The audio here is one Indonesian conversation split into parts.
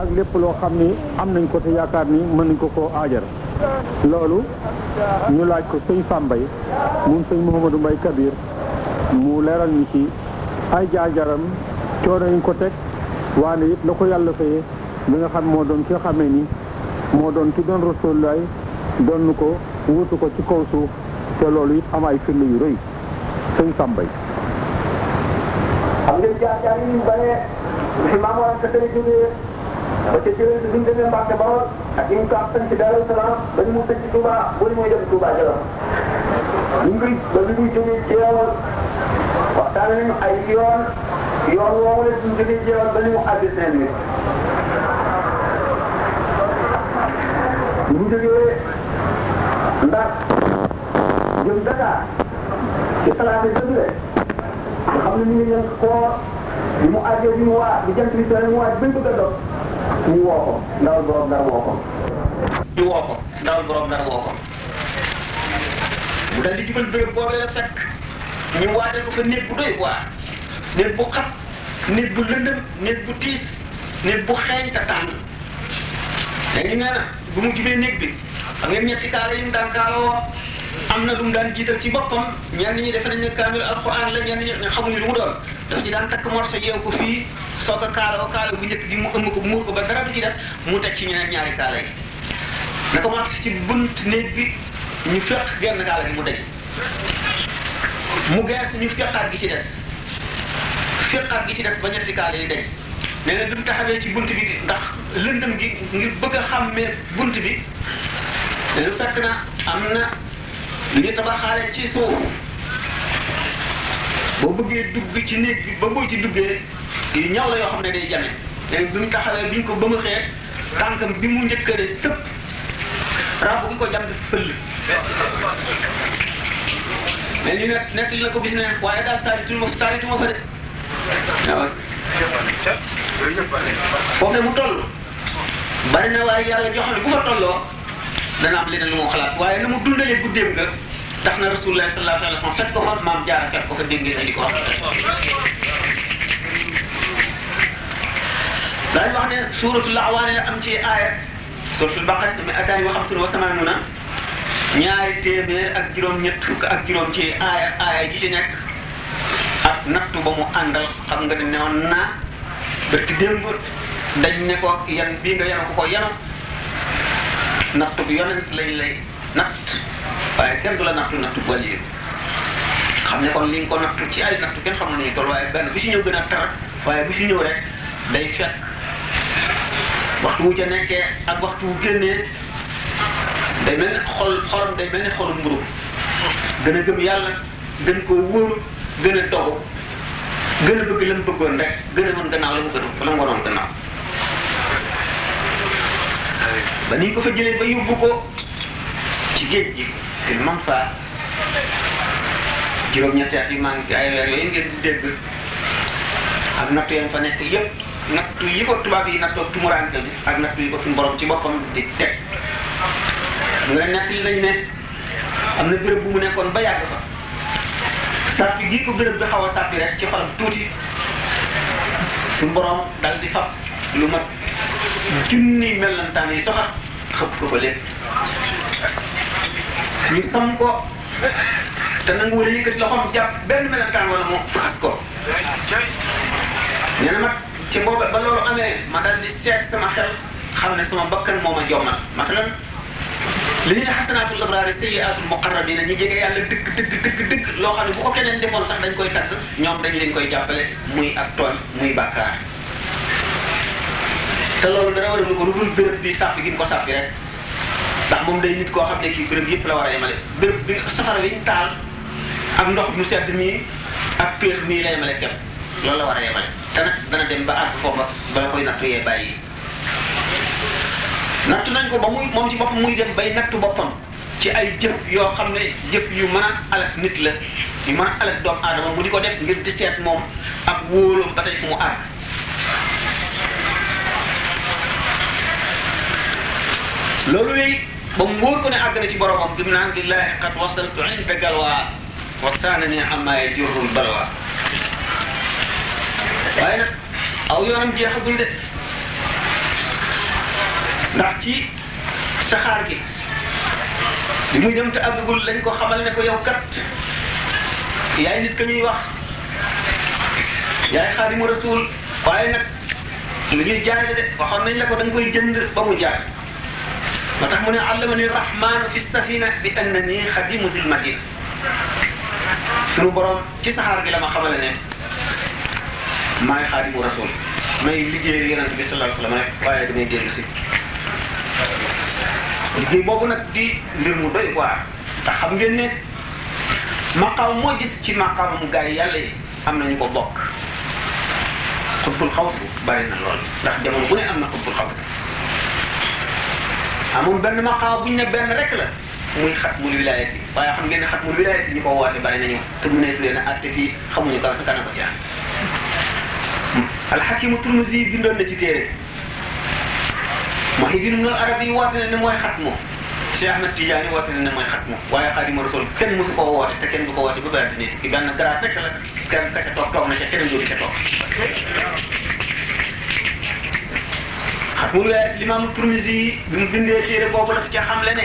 ak lépp loo xam ni am nañ ko te yaakaar ni mën nañ ko koo aajar loolu ñu laaj ko sëñ Sambay moom sëñ Mouhamadou Mbaye Kabir mu leeral ñu ci ay jaar-jaaram coono yi ko teg waane it la ko yàlla fayee bi nga xam moo doon ki nga xamee ni moo doon ki doon Rasulullaay doon ko wutu ko ci kaw suuf te loolu it am ay firnde yu rëy. Sëñ Sambay yi ñu ba ca jëlee bi ñu demee Mbàkke Bawol ak ñu ko am ci Daaru Salaam ba ñu mu tëj ci Touba booy mooy dem Touba Jolof ñu ngi ba bi muy jógee Jeewal waxtaan nañu ay yoon yoon woowu la ñu jógee Jeewal ba ni mu àgg Saint-Louis ñu jógee Ndar jëm Dakar ci talaata jëndee nga xam ne ñu ngi leen koor bi mu àggee bi mu waa bi jant bi soo mu waaj bañ bëgg a dog ñu woo ko ndawal borom dara woo ko. Ñu woo ko ndawal borom dara woo ko. Mu dal di jubal béréb boobee la fekk ñu waajal ko fa néeg bu doy waar. Néeg bu xat néeg bu lëndëm néeg bu tiis néeg bu xeeñ te tàng. Léegi nee na bu mu jubee néeg bi xam ngeen ñetti kaala yi mu daan kaala woo? Am na lu mu daan jiital ci boppam ñenn ñi defe nañ ne kaamil alquran la ñenn ñi xamuñu lu doon. Daf ci daan takk morso yeew ko fii soog a kaala kaala bu njëkk gi mu ëmb ko muur ko ba dara du ci def mu teg ci ñeneen ñaari kaala yi. Naka agsi ci bunt néeg bi ñu fekk genn kaala gi mu deñ mu gees ñu fekkaat gi ci des. Fekkaat gi ci des ba ñetti kaala yi deñ nee na bi mu taxawee ci bunt bi ndax lëndëm gi ngir bëgg xàmmee bunt bi lu fekk na am na ñu tabaxaale ci suuf. boo bëggee dugg ci néeg bi ba boo ci duggee yu ñaw la yoo xam ne day jame. léegi bi mu taxawee bi ñu ko ba mu xee tànkam bi mu njëkkale tëpp rab bu ko di fëll mais ñu nekk nekk li na ko bis ne waaye daal saaritu ma saaritu ma fa de. waaw. foofu mu toll. bari na waaye yàlla joo xam ne bu fa tolloo dana am leneen lu mu xalaat. waaye na mu dundalee guddeem nga tax na rasulullah sallallahu alayhi wa sallam fekk ko fa maam jaara fekk ko fa dégg ngeen di ko wax. Daañu wax ne suuratul awaani la am ci aaya suuratul baqara mi ataani wa xamsun wa samaanuna ñaari téeméer ak juróom-ñett fukk ak juróom ci aaya aaya ji ci nekk. Ak nattu ba mu àndal xam nga ne newoon naa bërki démb dañ ne ko yan bii nga yanu ko ko yanu. Nattu bi yonent lañ lay natt. Waaye kenn du la nattu nattu wàllu xam ne kon li nga ko nattu ci ay nattu kenn xamul nañu toll waaye benn bu si ñëw gën a tar waaye bu si ñëw rek day fekk waxtu wu ca nekkee ak waxtu wu génnee day mel ne xol xolam day mel ne xolu mburu gën a gëm yàlla gën koo wóoru gën a dogu gën a bëgg la mu bëggoon rek gën a mën gannaaw la mu gën la mu waroon gannaaw ba ni ko fa jëlee ba yóbbu ko ci géej gi te man fa. Juróom-ñetti at yi maa ngi fi ay weer yooyu ngeen di dégg. Ak nattu yam fa nekk yëpp nattu yi ko tubaab yi nattoo tumuraanke bi ak nattu yi ko suñu borom ci boppam di teg. Mu nga nett yi nañ ne am na béréb bu mu nekkoon ba yàgg fa. Sàppi gii ko béréb bi xaw a sàppi rek ci xolam tuuti. Suñu borom dal di fab lu mat junni mellantaan yi soxat xëpp ko ko lépp. Ñu sam ko te nangu wala yëkkati loxoom jàpp benn mellantaan wala mu xas ko nee na ci booba ba loolu amee ma dal di seet sama xel xam ne sama bakkan moo ma jommal masalan li ñu ne xasanaatul abraari sayyiaatul muqarrabiina ñi jege yàlla dëgg dëgg dëgg dëgg loo xam ne bu ko keneen defoon sax dañ koy tagg ñoom dañu leen koy jàppale muy ak tooñ muy bàkkaar te loolu dara war a ko lu dul béréb bi sàppi gi mu ko sàppi rek ndax moom day nit koo xam ne kii béréb yëpp la war a yemale. Béréb bi safara wi ñu taal ak ndox mu sedd mii ak péex mii la yemale képp loolu la war a yemale. Te nag dana dem ba àgg foofa bala koy nattu yee bàyyi. Nattu nañ ko ba muy moom ci boppam muy dem bay nattu boppam ci ay jëf yoo xam ne jëf yu mën a alak nit la yu mën a alak aadama mu di ko def ngir di seet moom ak ba tey fu mu àgg. Loolu ba mu wóor ko ne àgg na ci boromam bi mu naan billahi qad wasaltu inda galwa wastaanani amma yajurul balwa. Waaye nag aw yoonam jeexagul de. Ndax ci saxaar gi bi muy dem te àggagul lañ ko xamal ne ko yow nit ka ñuy wax yaay xaadimu rasul waaye nag lu ñuy jaay de waxoon nañ la ko da nga koy mu jaay. فتح من علمني الرحمن في السفينة بأنني خديم ذي المدينة. شنو برام؟ كيف سحارك لما قبلنا ما يخادم رسول. ما يلجي لينا النبي صلى الله عليه وسلم. ما يقايا دمي جير بسي لجي بابو نكدي للمضي قوى تخم جنة مقام موجس كي مقام مقايا لي أم نني بابوك قطب الخوص بارين اللول لخ جمال قولي أم نقطب الخوص amul benn maqaam bu ñu ne benn rek la muy xatmul wilayati waaye xam ngeen ne xatmul wilayati ñi ko woote bari nañu te mu ne si leen a atte fii xamuñu kan kana ko ci am alxakimu turmusi bindoon na ci téere Muhyiddin Ibn Arabi woote na ne mooy xatmu Cheikh Ahmed Tidiane woote na ne mooy xatmu waaye Xaadimu Rasul kenn mosu ko woote te kenn du ko woote ba bari dina ki benn garaat rek la kenn ka ca toog toog na ca keneen jóge ca toog xatmul wilaayat limaamu Turmisi yi bi mu bindee téere boobu daf ca xamle ne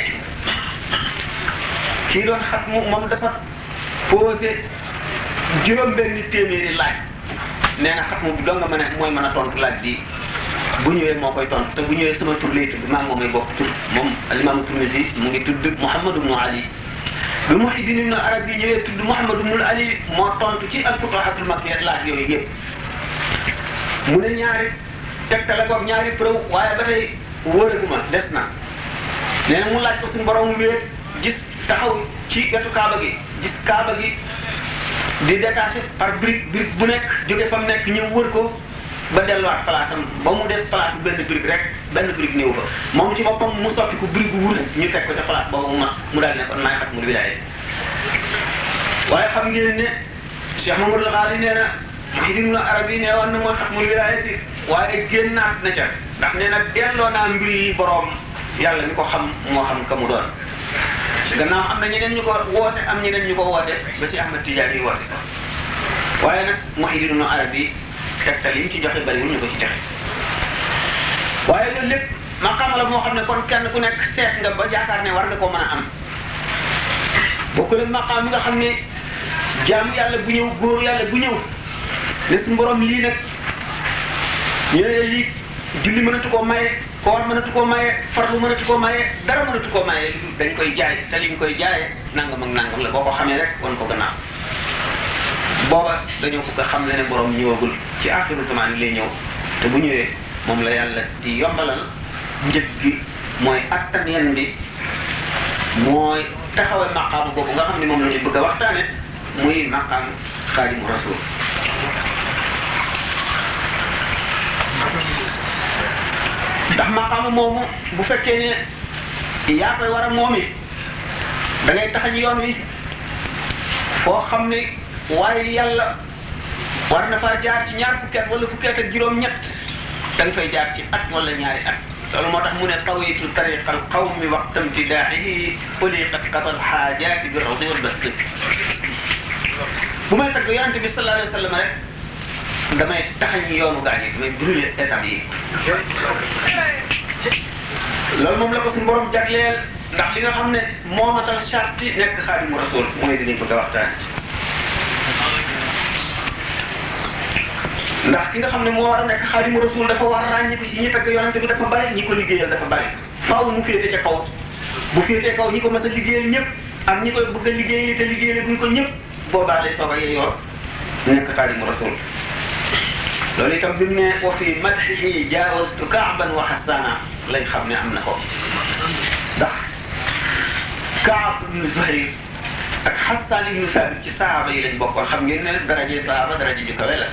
kii doon xatmu moom dafa posé juróom benn téeméeri laaj. Nee na xatmu bi doo nga mën a mooy mën a tontu laaj bi. Bu ñëwee moo koy tontu. Te bu ñëwee sama tur lay tudd. Maa ngi moom bokk tur. Moom alimaamu Turmisi mu ngi tudd Muhammad ibnu Ali. Bi Muhyiddin Ibn Arabi yi ñëwee tudd Muhammad ibnu Ali moo tontu ci al-Futuhatul Makkiyya laaj yooyu yëpp. Mu ne ñaari tegtale koog ñaari preuve waaye ba tey wóoraguma des na. Nee mu laaj ko suñu borom wéet gis taxaw ci wetu Kaaba gi gis Kaaba gi di détaché par brique brique bu nekk jóge fa mu nekk ñëw wër ko ba delluwaat place am ba mu des place benn brique rek benn brique néew fa. Moom ci boppam mu soppi ko brique bu wurus ñu teg ko ca place boobu mu ma mu daal ne kon maay xatmul wilaayati waaye xam ngeen ne Cheikh Mamadou Ghali nee Muhyiddin Ibn Arabi nee woon na mooy xatmul wilaayati waaye na ca ndax nee na delloo naa mbir yi boroom yàlla mi ko xam moo xam ka doon. Gannaaw am na ñeneen ñu ko woote am ñeneen ñu ko woote ba si Ahmad Tidiane yi woote waaye nag Muhyiddin Ibn Arabi tegtal yi ci joxe bariwul ñu ko ci joxe. Waaye loolu lépp maqaama la moo xam ne kon kenn ku nekk seet nga ba jaakaar ne war nga ko mën a am. Bokkul ak maqaam nga xam ne jaamu yàlla bu ñëw góor yàlla bu ñëw ne su borom lii nag ñu ne lii julli mënatu koo maye koor mënatu koo maye farlu mënatu koo maye dara mënatu koo maye dañ koy jaay te liñ koy jaayee nangam ak nangam la boo ko xamee rek wan ko gannaaw. Booba dañoo bëgg a xam ne borom ñëwagul ci axiru zaman lay ñëw te bu ñëwee moom la yàlla di yombalal njëg gi mooy attan yen bi mooy taxawee maqaamu boobu nga xam ne moom la ñu bëgg a waxtaane muy maqaam rasul ndax maqaamu moomu bu fekkee ne yaa koy war a moomi da ngay taxañ yoon wi foo xam ne waaye yàlla war na faa jaar ci ñaar fukki at wala fukki at ak juróom-ñett da nga fay jaar ci at wala ñaari at. Loolu moo tax mu ne tawitu tariqa al qawmi waqtam tidaaxihi uliqat qada al xaajaati bi rawdi wal basti bu may tagg yonente bi sallallahu alayhi wa sallam rek damay taxañ yoonu gaa yi damay brûler étape yi loolu moom la ko suñu borom jagleel ndax li nga xam ne moo matal charte yi nekk xaadimu rasul mooy dinañ bëgg a waxtaan. Ndax ki nga xam ne moo war a nekk xaadimu rasul dafa war a ràññi ko si ñi tagg yonente bi dafa bari ñi ko liggéeyal dafa bari. Faaw mu féete ca kaw. Bu féetee kaw ñi ko mas a liggéeyal ñëpp ak ñi koy bëgg a liggéeyal te liggéeyal guñ ko ñëpp boobaa lay soog a yeeyoo nekk xaadimu rasul لولي تمدني وفي مدحه جاوزت كعبا وحسانا. لن خبني أمنا خوف صح كعب بن زهري. أك حسان بن ثابت صحابة يلن بقوة خمجين درجة صحابة درجة جكويلة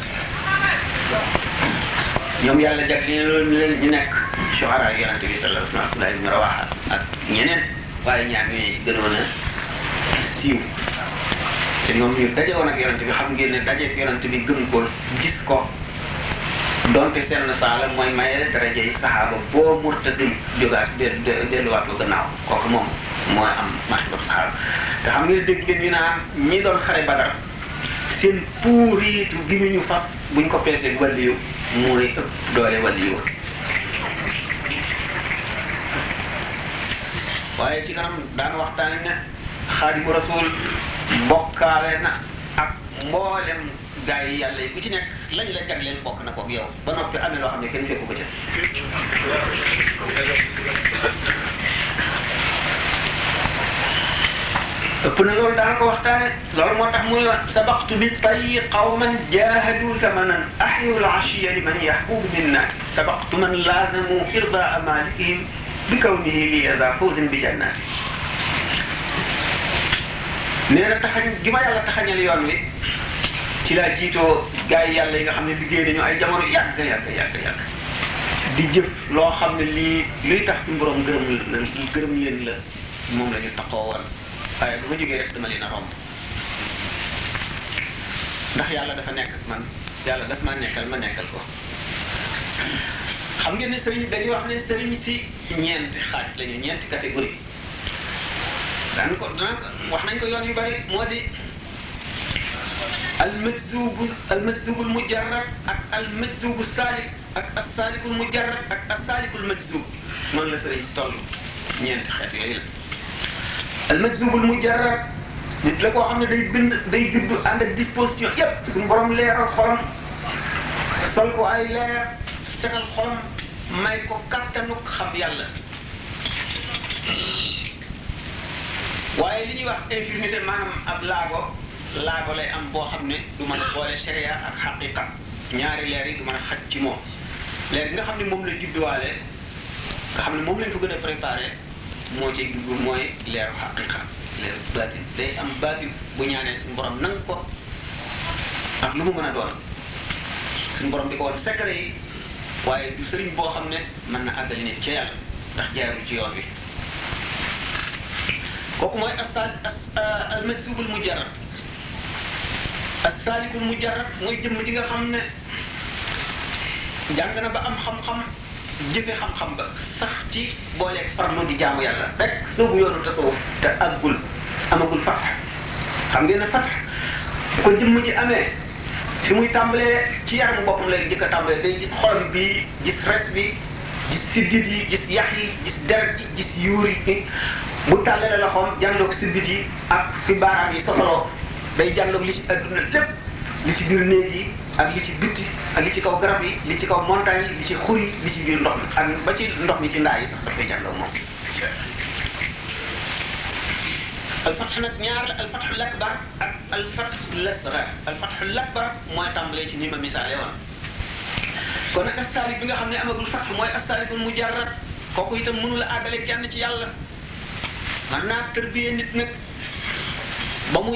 يوم يالا جاكلين لول ملل جنك. شعراء يلن تبي صلى الله عليه وسلم لا يلن رواحة أك ينن وين يعني نعم، يشدنونا سيو. ci ñoom ñu dajé won ak yaronte bi xam ngeen ne dajé ak yaronte bi gëm ko gis ko donte seen saala mooy maye daraje yi saxaaba boo murtadul jógaat de delluwaat ko gannaaw kooku moom mooy am martaba saxaaba. Te xam ngeen dégg ngeen ñu naan ñi doon xare badar seen puuriitu gi ñu fas buñ ko peesee wàlliyu mooy ëpp doole wàlliyu waaye ci kanam daan waxtaane ne xaadimu rasul bokkaale na ak mboolem gaa yi yàlla yi ku ci nekk lañ la jagleel bokk na kook yow ba noppi amee loo xam ne kenn fekku ko ca ëpp na loolu daana ko waxtaane loolu moo tax muy sabaqtu bi tayyi qawman jahadu thamanan ahyu al ashiya liman yahbubu minnaati sabaqtu man laazamu irdaa malikihim bi kawnihi li ada fawzin bi jannaati nee taxañ gi ma yàlla taxañal yoon wi ci laa jiitoo gars yi yàlla yi nga xam ne liggéey nañu ay jamono yàgg yàgg yàgg yàgg. Di jëf loo xam ne lii luy tax suñu borom gërëm la gërëm leen la moom la ñu taxoo woon. Waaye bu ma jógee rek dama leen a romb. Ndax yàlla dafa nekk ak man yàlla daf ma nekkal ma nekkal ko. Xam ngeen ne sëriñ dañuy wax ne sëriñ si ñeenti xaaj lañu ñeenti catégorie. Daan ko dana wax nañ ko yoon yu bari moo di المجذوب المجذوب المجرد أك المجذوب السالك أك السالك المجرد أك السالك المجذوب من لا سري ستول نينت خيت يوي المجذوب المجرد نيت لاكو خامني داي بند داي جيب اند ديسبوزيسيون ياب سون بروم لير خولم سالكو أي لير سيتال خولم مايكو كاتانو خاب يالا. وايي لي ني واخ انفيرنيتي مانام اب لاغو laago lay am boo xam ne du mën a boole sharia ak xaqiqa ñaari leer yi du mën a xaj ci moom. Leer nga xam ne moom la judduwaale nga xam ne moom lañ ko gën a préparé moo ciy dugg mooy leeru xaqiqa baatin. Day am baatin bu ñaanee suñu borom nang ko ak lu mu mën a doon. Suñu borom di ko woon secret yi waaye du sëriñ boo xam ne mën na àggali nit ci yàlla ndax jaarul ci yoon wi. Kooku mooy as almajzubul mujarrad asaalikul mujarrad mooy jëmm ji nga xam ne jàng ba am xam-xam jëfe xam-xam ba sax ci booleeg farlu di jaamu yàlla. Rek soobu yoonu tasawuf te àggul amagul fatx. Xam ngeen ne fatx bu ko jëmm ji amee fi muy tàmbalee ci yaramu boppam lay njëkk a tàmbalee. Day gis xolam bi gis res bi gis siddit yi gis yax yi gis deret yi gis yuur yi. Bu tàllalee jànloog siddit yi ak fi baaraam yi sofaloo. Day jànloog li ci adduna lépp li ci biir néeg yi ak li ci bitti ak li ci kaw garab yi li ci kaw montagne yi li ci xur yi li ci biir ndox mi ak ba ci ndox mi ci ndaa yi sax dafay jànloog moom. Alfatx nag ñaar la alfatxul akbar ak alfatxul asgar alfatxul akbar mooy tàmbalee ci ni ma misaale woon. Kon nag asaalik bi nga xam ne amagul fatx mooy asaalikul mujarrad. Kooku itam mënula àggale kenn ci yàlla. Man naa tërbiyee nit nag ba mu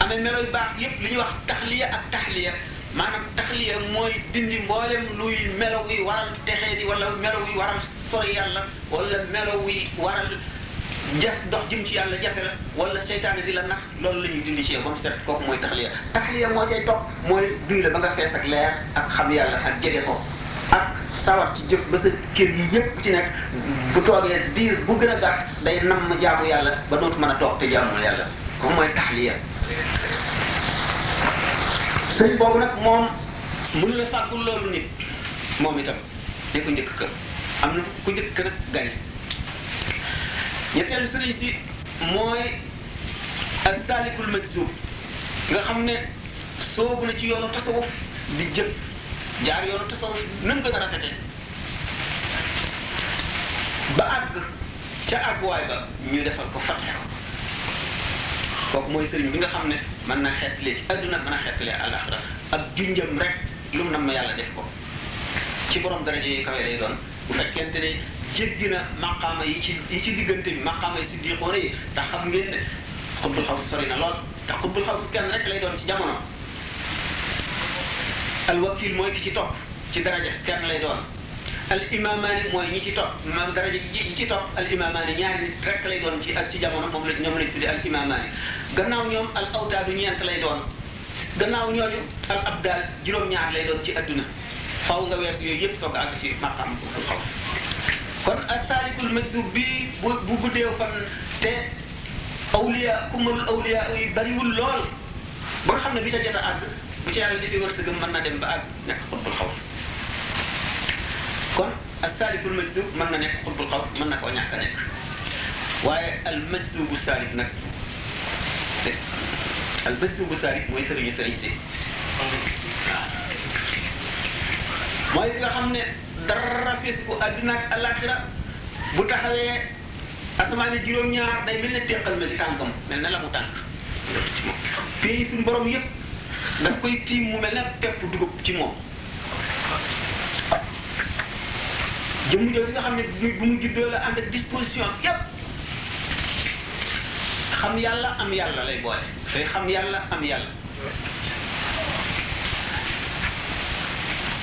amee melo yu baax yépp li ñuy wax taxliya ak taxliya maanaam taxliya mooy dindi mboolem luy melo wuy waral texee di wala melo wuy waral sori yàlla wala melo wuy waral ja dox jëm ci yàlla jafe la wala seytaane di la nax loolu la ñuy dindi ci yow ba mu set kooku mooy taxliya taxliya moo cay topp mooy duy la ba nga fees ak leer ak xam yàlla ak jege ko ak sawar ci jëf ba sa kër yi yépp ci nekk bu toogee diir bu gën a gàtt day namm jaamu yàlla ba dootu mën a toog te jaamul yàlla kooku mooy taxliya sëñ boobu nag moom mënu la fàggul loolu nit moom itam ne ko njëkk ka am na ku njëkk ka nag gañe ñetteelu sëriñ si mooy asaalikul majzub nga xam ne soobu na ci yoonu tasawuf di jëf. Jaar yoonu tasawuf na mu gën a rafete. Ba àgg ca àgguwaay ba ñu defal ko fatxe kooku mooy sëriñ bi nga xam ne mën na xeetalee ci adduna mën a xeetalee àlaxira ak junjam rek lu mu nam ma yàlla def ko ci borom daraja yi kawe lay doon bu fekkente ne jéggi na maqaama yi ci yi ci diggante bi maqaama yi siddiqoona yi ndax xam ngeen ne xutbul xaw sori na lool ndax xutbul xaw kenn rek lay doon ci jamono al wakil mooy ki ci topp ci daraja kenn lay doon al imamaani mooy ñi ci topp maanaam daraja ñi ci topp al imamaani ñaari nit rek lay doon ci ak ci jamono moom la ñoom lañ tuddee al imamaani gannaaw ñoom al awtaadu ñeent lay doon gannaaw ñooñu al abdaal juróom-ñaar lay doon ci àdduna. Faw nga wees yooyu yëpp soo ko àgg ci maqam xaw. Kon asaalikul majzub bi bu bu guddee fan te awliya kumalul awliya yi bariwul lool. Ba xam ne bi ca jot a àgg bu ci yàlla defee wërsëgam mën na dem ba àgg nekk xutbul xaws kon asaalikul majzub mën na nekk xutbul xaws mën na koo ñàkk a nekk. Waaye al majzubu salik nag te al majzubu salik mooy sëriñu sëriñ si. Mooy bi nga xam ne dara fees ko àddina ak alaxira bu taxawee asamaan yi juróom-ñaar day mel ne teqal ma ci tànkam mel ne la mu tànk. Ci moom. Pays suñu borom yépp daf koy tiim mu mel ne pepp dugub ci moom. Jëmm jooju nga xam ne bu bu mu juddoo la ànd ak disposition yépp. Xam yàlla am yàlla lay boole. Day xam yàlla am yàlla.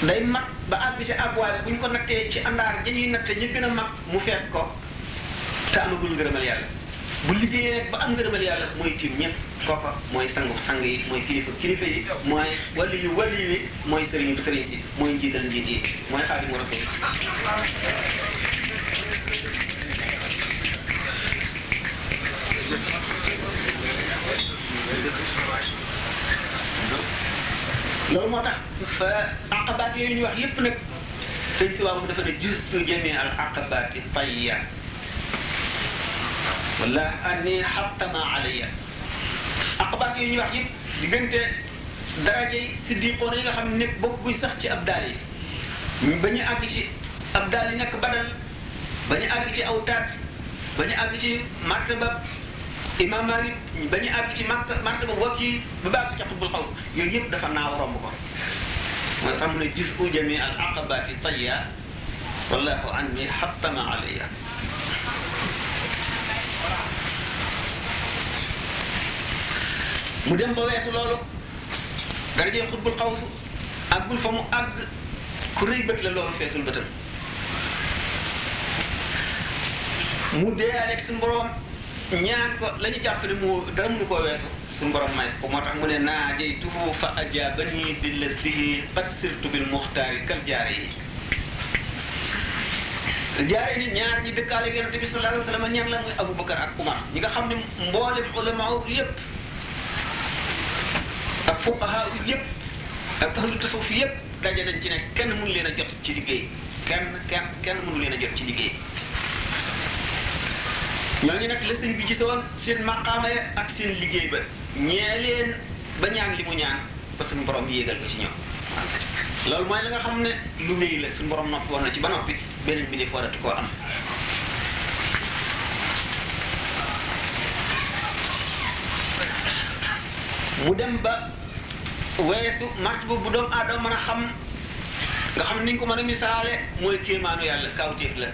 Day mat ba àgg ci àgguwaay bu ñu ko nattee ci àndaar dañuy natte ñu gën a mag mu fees ko te amagul ngërëmal yàlla. Bu liggéeyee rek ba am ngërëmal yàlla mooy tiim ñëpp kooka mooy sangu sang yi mooy kilifa kilifa yi mooy wali yu wali yi mooy sëriñu sëriñ si mooy njiital njiit yi mooy xaadimu rasul loolu moo tax aqabaat yooyu ñu wax yépp nag sëñ Tuubaa mu dafa ne justu jami al aqabaati tayya wala anni xattama alayya aqabaat yooyu ñu wax yëpp diggante darajey siddiqoon yi nga xam ne nekk sax ci ab daal yi. ba ñu àgg ci ab yi nekk badal ba ñu àgg ci aw taat ba ñu àgg ci martaba imam Malik ba ñu àgg ci mart martaba wakil ba ba àgg ci xutbul xaws yooyu yëpp dafa naaw romb ko. Mooy xam ne gis u jami al aqabati tayya wallahu anni xattama alayya. Mu dem ba weesu loolu. Darajee xutbul xaws àggul fa mu àgg. Ku rëy bët la loolu feesul bëtam. Mu dee ak suñu borom ñaan ko la ñu jàpp ne mu dara mënu koo weesu. Suñu borom may ko moo tax mu ne naa jey tufu fa ajabani billas bihi qad sirtu bil muxtaari kal jaare yi jaare ni ñaar ñi dëkkaale yonent bi sallallahu alayhi wa sallam ñan la? Muy Aboubacar ak Umar. Ñi nga xam ne mboolem ulama yépp ak fuqaha yépp ak ahlu tasawuf yépp daje nañ ci ne kenn mënu leen jot ci liggéey kenn kenn kenn mënu leen jot ci liggéey ñooñu nag la sëñ bi gisoon seen maqaama ak seen liggéey ba ñee ba ñaan li ñaan ba suñu borom yéegal ko ci ñoom la nga lu wéy la suñu borom woon na ci ba bi am mu dem ba weesu martaba bu doomu aadama mën a xam nga xam ni ñu ko mën a misaale mooy kéemaanu yàlla kawtéef la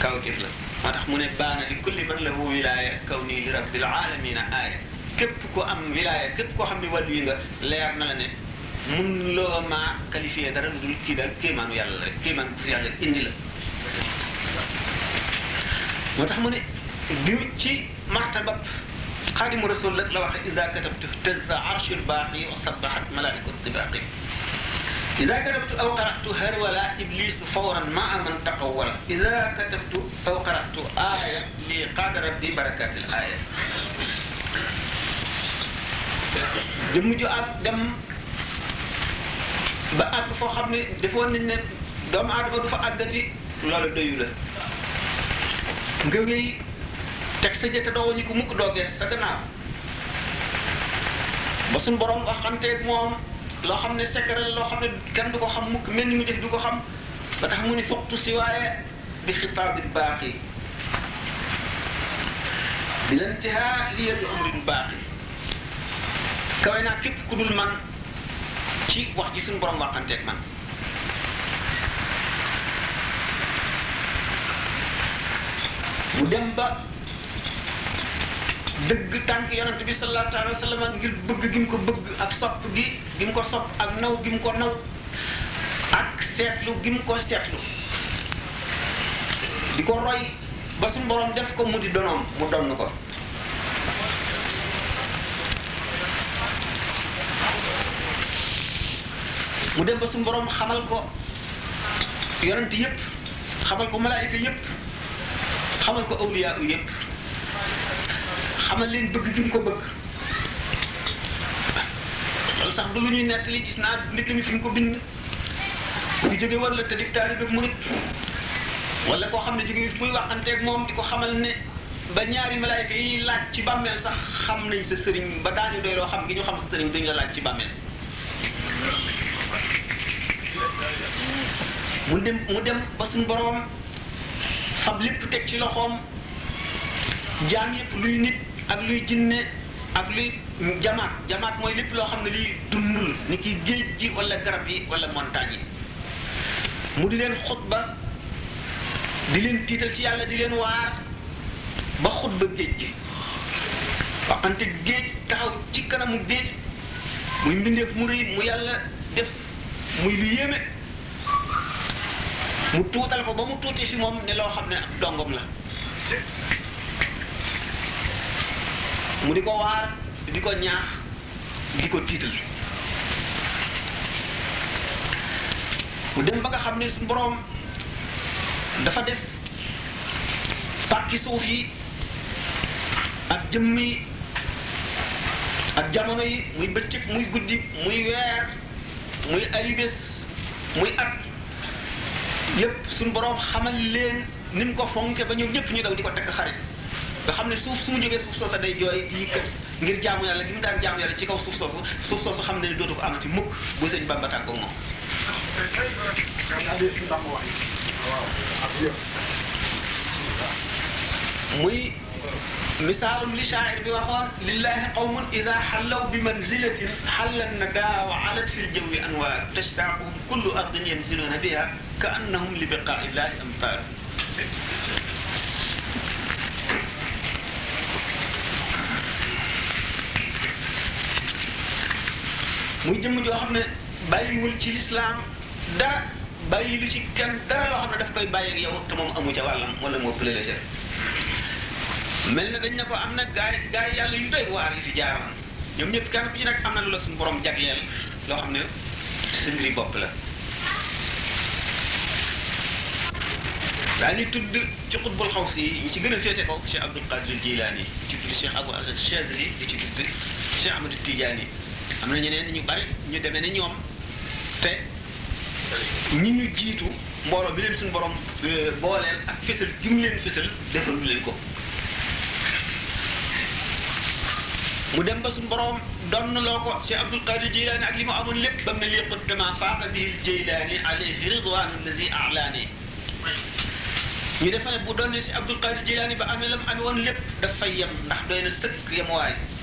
kawtéef la. Moo tax mu ne baana li kulli man lahu wilaaya kaw nii li rabbil alamina aaya. Képp ko am wilaaya képp koo xam ne wàllu yi nga leer na la ne mun loo maa qualifié dara lu dul kii daal kéemaanu yàlla indi la. Moo tax mu ne bi ci martabab خادم رسول الله لو إذا كتبت اهتز عرش الباقي وصبحت ملائكة الباقي إذا كتبت أو قرأت هرولا إبليس فورا ما من تقول. إذا كتبت أو قرأت آية لقاد ربي بركات الآية. dem ju ak dem ba ak fo xamni defo nit ne doom adama fa agati lolu doyu la nga teg sa jëte doo wañu ko mukk doo gees sa gannaaw ba suñ borom waxanteeg moom loo xam ne secret loo xam ne kenn du ko xam mukk mel ni mu def du ko xam ba tax mu ni foqtu si waaye bi xitaabil baaqi bi lantihaa liya bi umrin baaqi kawe naa képp ku dul man. Ci wax ji suñu borom waxanteeg man. Mu dem ba dëgg tànk yonent bi sallallahu alayhi wa sallam ngir bëgg gi ko bëgg ak sopp gi gi ko sopp ak naw gi ko naw ak seetlu gi mu ko seetlu. Di ko roy ba suñu borom def ko mu di donoom mu donn ko. Mu dem ba suñu borom xamal ko yonent yépp xamal ko malaayika yépp xamal ko awliya yépp xamal leen bëgg gi ko bëgg. loolu sax du lu ñuy nettali gis naa nit mi fi ñu ko bind. bu jóge war la te di taalibe murit. wala koo xam ne jóge muy waxanteeg moom di ko xamal ne ba ñaari malaayka yi laaj ci bàmmeel sax xam nañ sa sëriñ ba daañu doy xam gi ñu xam sa sëriñ dañ la laaj ci bàmmeel. mu dem mu dem ba suñ boroom fab lépp teg ci loxoom jaam luy nit ak luy jinne ak luy jamaat. Jamaat mooy lépp loo xam ne lii dundul ni ki géej gi wala garab yi wala montagne yi. Mu di leen xutba di leen tiital ci yàlla di leen waar ba xutba géej gi. Waxante géej taxaw ci kanamu géej. Muy mbindeef mu rëy mu yàlla def muy lu yéeme. Mu tuutal ko ba mu tuuti si moom ne loo xam ne ab dongom la. Mu di ko waar di ko ñaax di ko tiital. Mu dem ba nga xam ne su boroom dafa def pàkki suuf yi ak jëmm yi ak jamono yi muy bëccëg muy guddi muy weer muy muy at. Yépp suñu boroom xamal leen ni mu ko fonke ba ñoom ñëpp ñu daw di ko tekk xarit nga xam ne suuf su mu jógee suuf soosa day jooy di yëkkat ngir jaamu yàlla gi mu daan jaamu yàlla ci kaw suuf soosu suuf soosu xam ne dootu ko amati mukk bu sëñ Bamba tàggoog moom muy misaalum li shaa'ir bi waxoon lillahi qawmun ida xallaw bi manzilatin xalla nadaa wa alat fi ljawi anwaar tashtaaquhum kullu ardin yanziluuna biha ka annahum li biqaa illahi amtaar muy jëmm joo xam ne bàyyiwul ci lislaam dara bàyyi lu ci kenn dara loo xam ne daf koy bàyyi ak te moom amu ca wàllam wala moo le la ca. mel na dañ ne ko am na gaay gaay yàlla yu doy waar yi fi jaaroon. ñoom ñëpp kenn ku ci am na lu la suñu borom jagleel loo xam ne sa mbiri bopp la. daañu tudd ci xutbul xaw si ñu ci gën a féete kaw Cheikh Abdul Qadir Jilaani di ci tudd Cheikh Abou Asad Chadli di ci tudd Cheikh Ahmadou Tidiane am na ñeneen ñu bari ñu demee ne ñoom te ñi ñu jiitu mbooloo bi leen suñu borom booleel ak fësal gi mu leen fësal defal leen ko. Mu dem ba suñu borom donn loo ko Cheikh Abdul Qadir Jilaani ak li mu amoon lépp ba mel ni qudama faaqa bihi Jilaani alayhi ridwaanu allazi alaani. Ñu defa ne bu doon si Abdul Qadir Jilaani ba amee lam amee woon lépp daf fay yem ndax doy sëkk yemuwaay. mu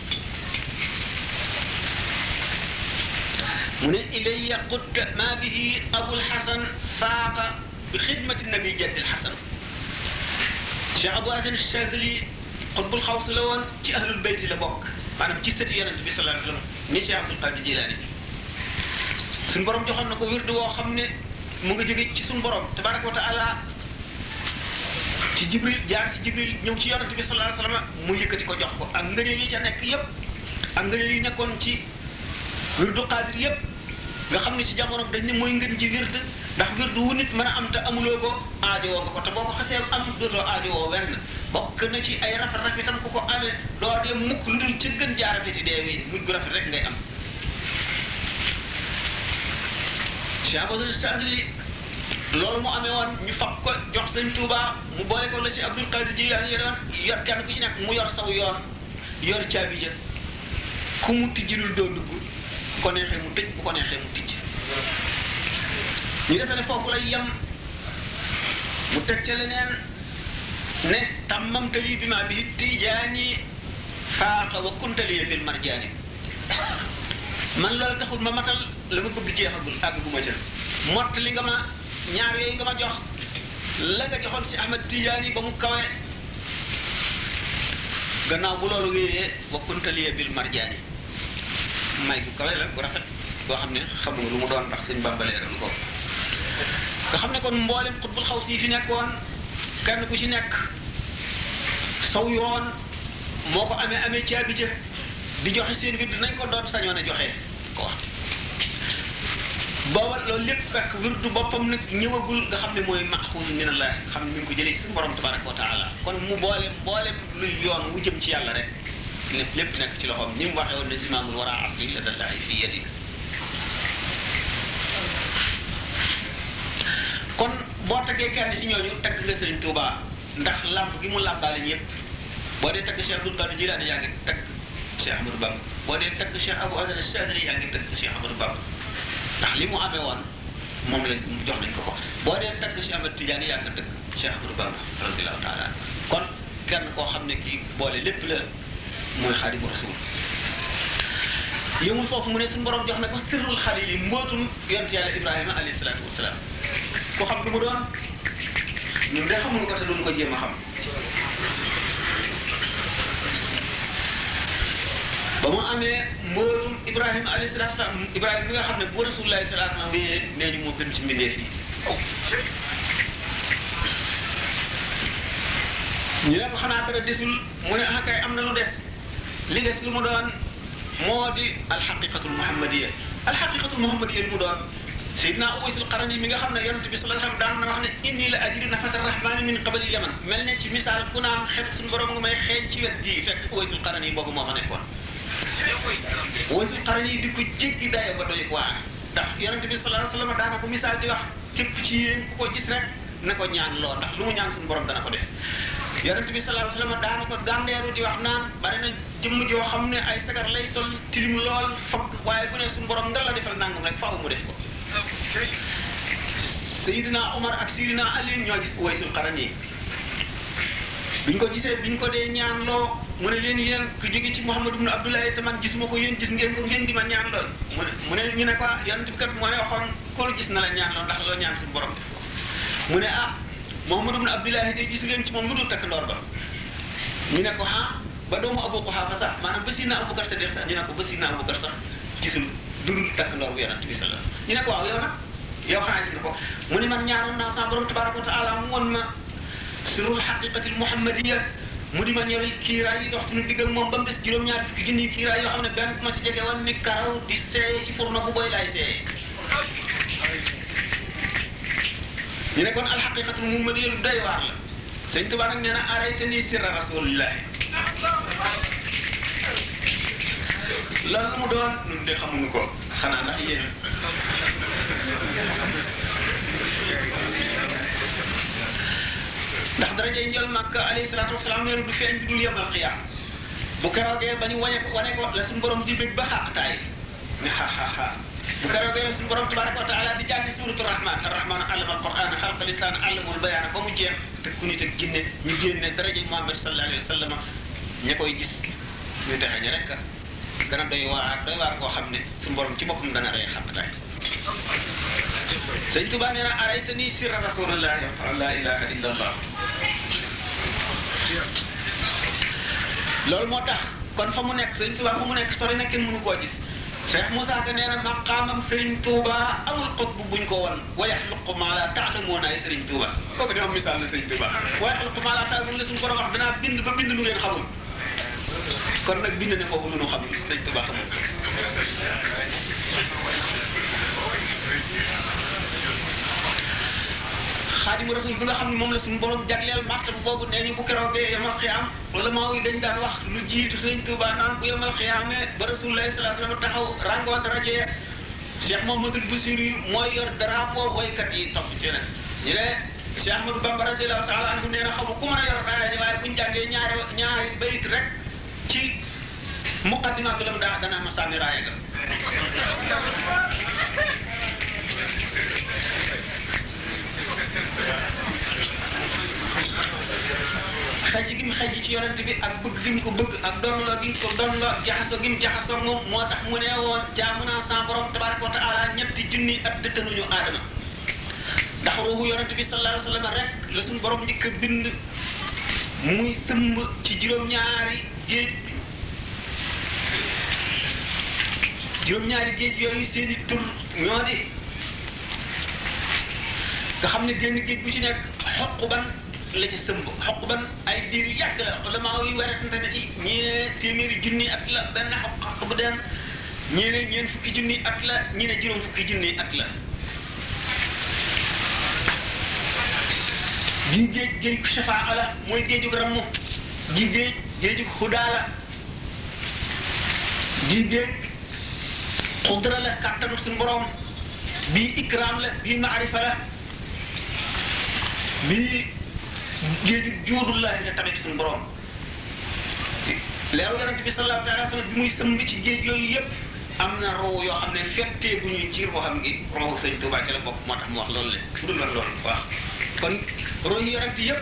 ma bihi abul xasan faaqa bi xidmati nabi jaddil xasan Cheikh Abou Hasan Chadli xutbul xaws la woon ci ahlul bayti la bokk maanaam ci sëti yonent bi sallallahu alayhi wa sallam ni Cheikh Abdul Qadir Jilaani suñu borom joxoon na ko wirdu woo xam ne mu nga jóge ci suñu borom tabaraka wa taala ci jibril jaar ci jibril ñëw ci yonent bi sallallahu alayhi wa sallam mu yëkkati ko jox ko ak ngëneel yi ca nekk yépp ak ngëneel yi nekkoon ci wirdu qaadir yépp nga xam ne si jamono dañ ne mooy ngën ji wird ndax wird wu nit mën a am te amuloo ko aajowoo nga ko te boo ko xasee am dootoo aajowoo wenn. Bokk na ci ay rafet rafetam ku ko amee doo mukk lu dul ci gën dee rafet rek ngay am. Abou Chadli loolu mu amee woon ñu fab ko jox sëñ Touba mu boole ko la si Abdul Qadir Jilaani yore woon yor kenn ku ci nekk mu yor saw yoon yor caabi ja ku mu tijjilul doo dugg bu ko neexee mu tëj bu ko neexee mu tijj ñu defee ne foofu lay yem mu teg ca leneen ne tàmmamtali bi ma bi tijaani faaqa wa kuntali bil marjaani man loolu taxul ma matal la ma bëgg jeexagul àgguma ca mott li nga ma ñaar yooyu nga ma jox la nga si Ahmad ba mu kawe gannaaw bu wa bil may bu kawe la bu rafet boo xam ne xamu lu mu doon ndax suñ Bàmba leeral ko. Nga xam ne kon mboolem xutbul xaw si fi nekkoon kenn ku ci nekk saw yoon moo ko amee amee caabi ja di joxe seen wird nañ ko doon sañoon a joxe ko wax. Booba loolu lépp fekk wirdu boppam nag ñëwagul nga xam ne mooy maxuus min Allah xam ne mi ngi ko jëlee ci suñu borom tabaraka wa taala. Kon mu boole mboolem luy yoon wu jëm ci yàlla rek. Lépp lépp nekk ci loxoom. Ni mu waxee woon ne wara la fi yadi. Kon boo teggee kenn si ñooñu teg nga Sëriñ Tuubaa ndax làmp gi mu làmbaale ñëpp boo dee tagg Cheikh Abdul Qadir Jilaani yaa ngi tagg Cheikh Ahmadou Bamba. Boo dee tagg Cheikh Abou Hasan Chadili yaa ngi tagg Cheikh Ahmadou Bamba. Ndax li mu amee woon jox nañ ko ko. Tagg Cheikh Ahmad Tidiane tagg Cheikh Bamba radiyallahu taala kon kenn koo xam ne boole la mooy Xaadimu Rasuul yëmul foofu mu ne suñu borom jox na ko sirrul xalil yi mbootum yonent yàlla Ibrahima alayhi salaatu wasalaam ko xam lu mu doon ñun de xamuñu ko te duñu ko jéem a xam ba mu amee mbootum Ibrahima alayhi salaatu wasalaam Ibrahima bi nga xam ne bu rasulullahi salaatu wasalaam wéyee nee ñu moo gën ci mbindeef yi ñu ko xanaa dara desul mu ne ah kay lu des li des lu mu doon moo di alxaqiqatul muhammadiya alxaqiqatul muhammadiya lu mu doon Seydina Uwaysul Qarani mi nga xam ne yonent bi sallallahu alayhi wasallam daan wax ne inni la ajidu nafata rahmani min qabalil yaman mel ne ci misaal ku naan xet suñu borom nga may ci wet fekk Uwaysul Qarani boobu moo fa nekkoon. Uwaysul Qarani di ko jéggi dayo ba doy waar. Ndax yonent bi sallallahu alayhi wasallam ko misaal di wax képp ci ku ko gis rek ko ñaan loo ndax lu mu ñaan suñu borom dana ko def yonent bi sallallahu alayhi wasallam daana ko gàndeeru di wax naan bari na jëmm joo xam ne ay sagar lay sol tilim lool fokk waaye bu ne suñu borom nga la defal nangam rek faaw mu def ko. Seydina Omar ak Seydina Ali ñoo gis Uwaysul Qarani biñ ko gisee biñ ko dee ñaan loo mu ne leen yéen ku jóge ci Muhammad ibn Abdullahi te man gisuma ko yéen gis ngeen ko ngeen di ma ñaan lool mu ne ñu ne ko yonent bi kat moo ne waxoon ko gis na la ñaan lool ndax loo ñaan suñu borom def ko. Mu ne ah Muhammad ibn Abdullahi de gis ngeen ci moom lu dul takk ndoor ba ñu ne ko ah ba doomu Abu Quhafa sax maanaam ba Sidna Abubakar Sadiq sax ñu ne ko ba Sidna Abubakar sax gisul lu dul takk ndoor bu yonent bi sallallahu alayhi wasallam. Ñu ne ko waaw yow nag yow gis nga ko mu ne man ñaanoon naa sama borom tabaraka wa taala mu won ma sirrul xaqiqatil muhammadiya mu di ma ñoril kiiraay yi dox suñu digg ak moom ba mu des juróom-ñaar fukki junniy kiiraay yoo xam ne benn ma si jege woon ni karaw di seey ci furna bu boy laay seey ñu ne kon alxaqiqatul muhammadiya lu doy waar la. Sëñ Tuba nag nee na arrêté nii sirra rasulillahi loolu mu doon? Ñun de xamuñu ko. Xanaa ndax yéen. Ndax darajay njël Makka alayhi salaatu wasalaam nee na du feeñ dul yemal xiyaam bu keroogee ba ñu wañe ko wane ko la suñu borom di bég ba xaqtaay ne xa xa xa keroogee la suñu borom tabaraka wa taala di rahman arrahman. Allama alquran xalqa linsaan allamul bayaana ba mu jeex te ku Muhammad sallallahu alayhi wa sallam ña koy gis ñu texe ña rek gën a doy waar doy waar koo xam ne suñu borom ci boppam dana rey xaqtaay sëñ Tuba nee na arayta Cheikh Moussa Ka nee na maqaamam Serigne Touba amul xut bu buñ ko won. Wa yaxluqu maa laa taalamuuna ay Serigne Touba. Kooku am misaal na Serigne Touba. Wa yaxluqu maa laa taalamuuna la suñu borom wax danaa bind ba bind lu ngeen xamul. Kon nag bind ne foofu lu xam xamul Serigne Touba xamul. Xaadimu rasul bi nga xam ne la suñu borom jagleel martaba boobu nee ñu bu keroogee yamal xiyaam wala maa yi dañ daan wax lu jiitu sëñ Tuuba naan bu yamal xiyaamee ba rasulullahi alayhi wasallam taxaw rango daraje Cheikh Mouhamadoul Boussiri mooy yor drapeau woykat yi topp ci nag ñu ne Cheikh Ahmadou Bamba radiyallahu taala anhu nee xamu yor raaya buñ bayit rek ci dana ma raaya ga xaj gi mu xaj ci yonent bi ak bëgg gi ko bëgg ak donnloo gi mu ko donnloo jaxasoo gi mu jaxasoo moom moo tax mu ne jaamu naa sa borom tabaraka wa taala ñetti junni at dëttanuñu aadama ndax ruuxu yonent bi sallallahu alayhi wa sallam rek la suñu borom a bind muy sëmb ci juróom-ñaari géej juróom-ñaari géej yooyu seeni tur ñoo di nga xam ne génn géej bu ci nekk xoq ban la ca sëmb xoq ban ay diir yàgg la wala maa yu werante na ci ñii ne téeméeri junni at la benn xoq xoq bu dem ñii ne ñeent fukki junni at la ñii ne juróom fukki junni at la ji géej géej shafaa la mooy géejug rammu ji géej géejug hudaa la ji géej xudra la kàttanu suñu borom bii ikraam la bii maarifa la bii géejug juudullahi la tamit suñu borom. Leeru yonent bi sallallahu alayhi wa sallam bi muy sëmb ci géej yooyu yëpp am na roo yoo xam ne fetteeguñu ci roo xam ngi roo sëñ Tuubaa ci la bokk moo tax mu wax loolu le dul woon loolu wax kon roo yi yonent yëpp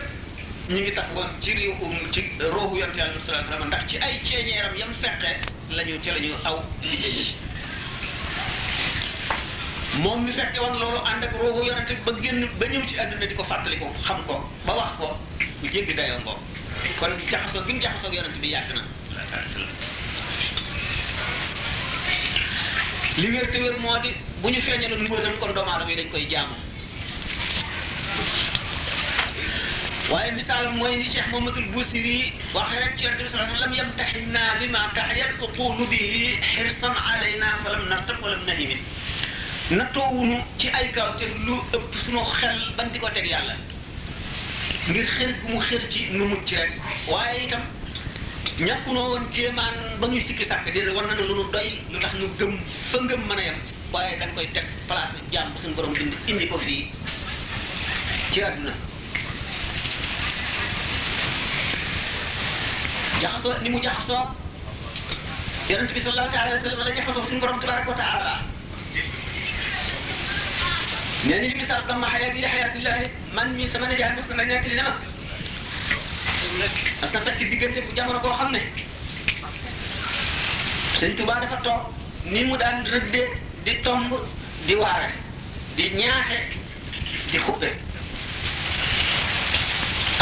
ñu ngi tax woon ci réew ci roohu yonent yàlla sallallahu alayhi wa sallam ndax ci ay ceeñeeram yam feqee la ñu ci la ñu aw moom mi fekke woon loolu ànd ak roohu yonent ba génn ba ñëw ci àdduna di ko fàttali ko xam ko ba wax ko bu jéggi dayoo ngoo. Kon jaxasoo gi mu jaxasoo ak yonent bi yàgg na. Li wér te wér moo di bu ñu feeñaloon mbóotam kon doomu aadama dañ koy jaamu. Waaye misaal mooy ni Cheikh Mohamadul Busiri waxee rek ci yonent bi sallallahu alayhi wa sallam yamtaxinna bima taxyal uqulu bihi xirsan alayna falam nartab walam nahimi nattoowunu ci ay kaw te lu ëpp suñu xel ban di ko teg yàlla. ngir xër gu mu xër ci nu mucc rek. waaye itam ñàkkunoo woon kéemaan ba ñuy sikki sàkk déedéet war na lu nu doy lu tax nu gëm fa ngëm mën a yem. waaye dañ koy teg place jàmm suñu borom bind indi ko fii ci àdduna. jaxasoo ni mu jaxasoo yonent bi sallallahu alayhi wa sallam la jaxasoo suñu borom tabaraka wa taala nee ni li misaal dama xayaati li xayaatillahi man mii sama nijaay mos na ma nekk li ne ma parce que fekk diggante bu jamono boo xam ne sëñ Tuubaa dafa toog ni mu daan rëddee di tomb di waare di ñaaxe di xuppe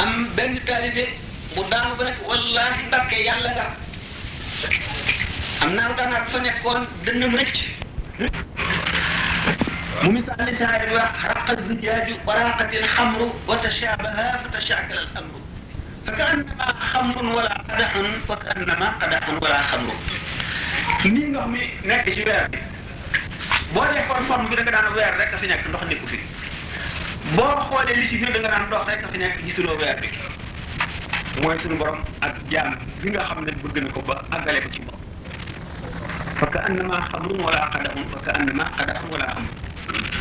am benn taalibe bu daanu ba nekk wallaahi mbàkke yàlla nga am naa gànnaar fa nekkoon dënnam rëcc ممس النساء حرق الزجاج وراقت الخمر وتشابها فتشاكل الامر فكأنما خمر ولا قدح وكأنما قدح ولا خمر. نيغا مي نيك سي وير بو دي فور فورم بي داغا نان وير رك في نيك ندوخ نيكو في بو خولي لي سي داغا نان ندوخ رك في نيك جيسلو وير بي موي سونو بروم اك جام ليغا خامني بوغ نكو با اغالي كو سي بو فكانما خمر ولا قدح وكانما قدح ولا خمر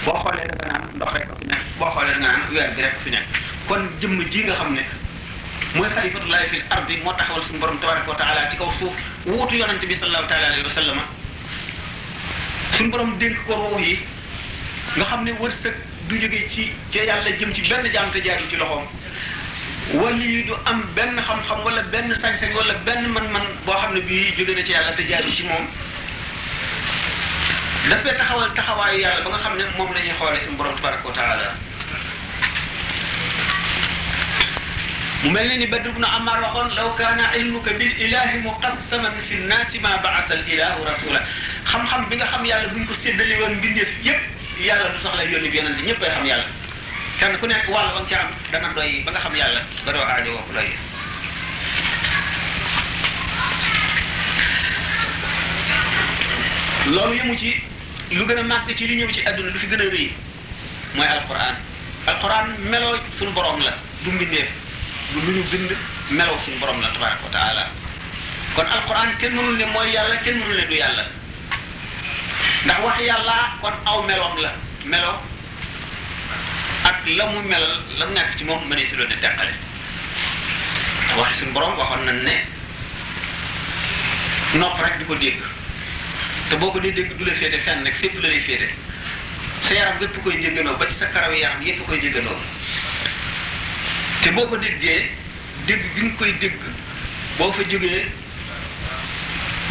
boo xoolee da nga naan ndox rek fi nekk boo xoolee da nga naan weer bi rek fi nekk. Kon jëmm ji nga xam ne mooy xalifatullahi fil ardi moo taxawal suñu borom tabaraka wa taala ci kaw suuf wuutu yonante bi sallallahu taala alayhi wa sallam suñu borom dénk ko ruux yi nga xam ne wërsëg du jóge ci ca yàlla jëm ci benn jaam te jaarul ci loxoom. Wali yi du am benn xam-xam wala benn sañ-sañ wala benn man-man boo xam ne bii jóge na ci yàlla te jaarul ci moom. Dafay taxawal taxawaayu yàlla ba nga xam ne moom la ñuy xoolee suñu borom tabaraka taala. Mu mel ne ni Badr ibn Ammar waxoon law kaana ilmuka bil ilahi muqassaman fi nnaasi ma baasa al ilahu rasula xam-xam bi nga xam yàlla buñ ko séddale woon mbindeef yépp yàlla du soxla yónni bi yonente ñëpp ay xam yàlla. Kenn ku nekk wàll ba nga ca am dana doy ba nga xam yàlla ba doo aajo woo doy. Loolu yëmu ci lu gën a màgg ci li ñëw ci àdduna lu fi gën a rëy mooy alquran alquran meloo suñu borom la du mbindeef du lu ñu bind melow suñu borom la tabaraka wa taala. Kon alquran kenn mënul ne mooy yàlla kenn mënul ne du yàlla. Ndax wax yàlla kon aw meloom la. Melo ak la mu mel la mu nekk ci moom mënee si doon ne teqale. Waxi suñu borom waxoon nañ ne nopp rek di ko dégg te boo ko dee dégg du la féete fenn rek fépp la lay féete. Sa yaram gépp koy déggandoo ba ci sa karaw yaram yépp koy déggandoo te boo ko déggee dégg gi nga koy dégg boo fa jógee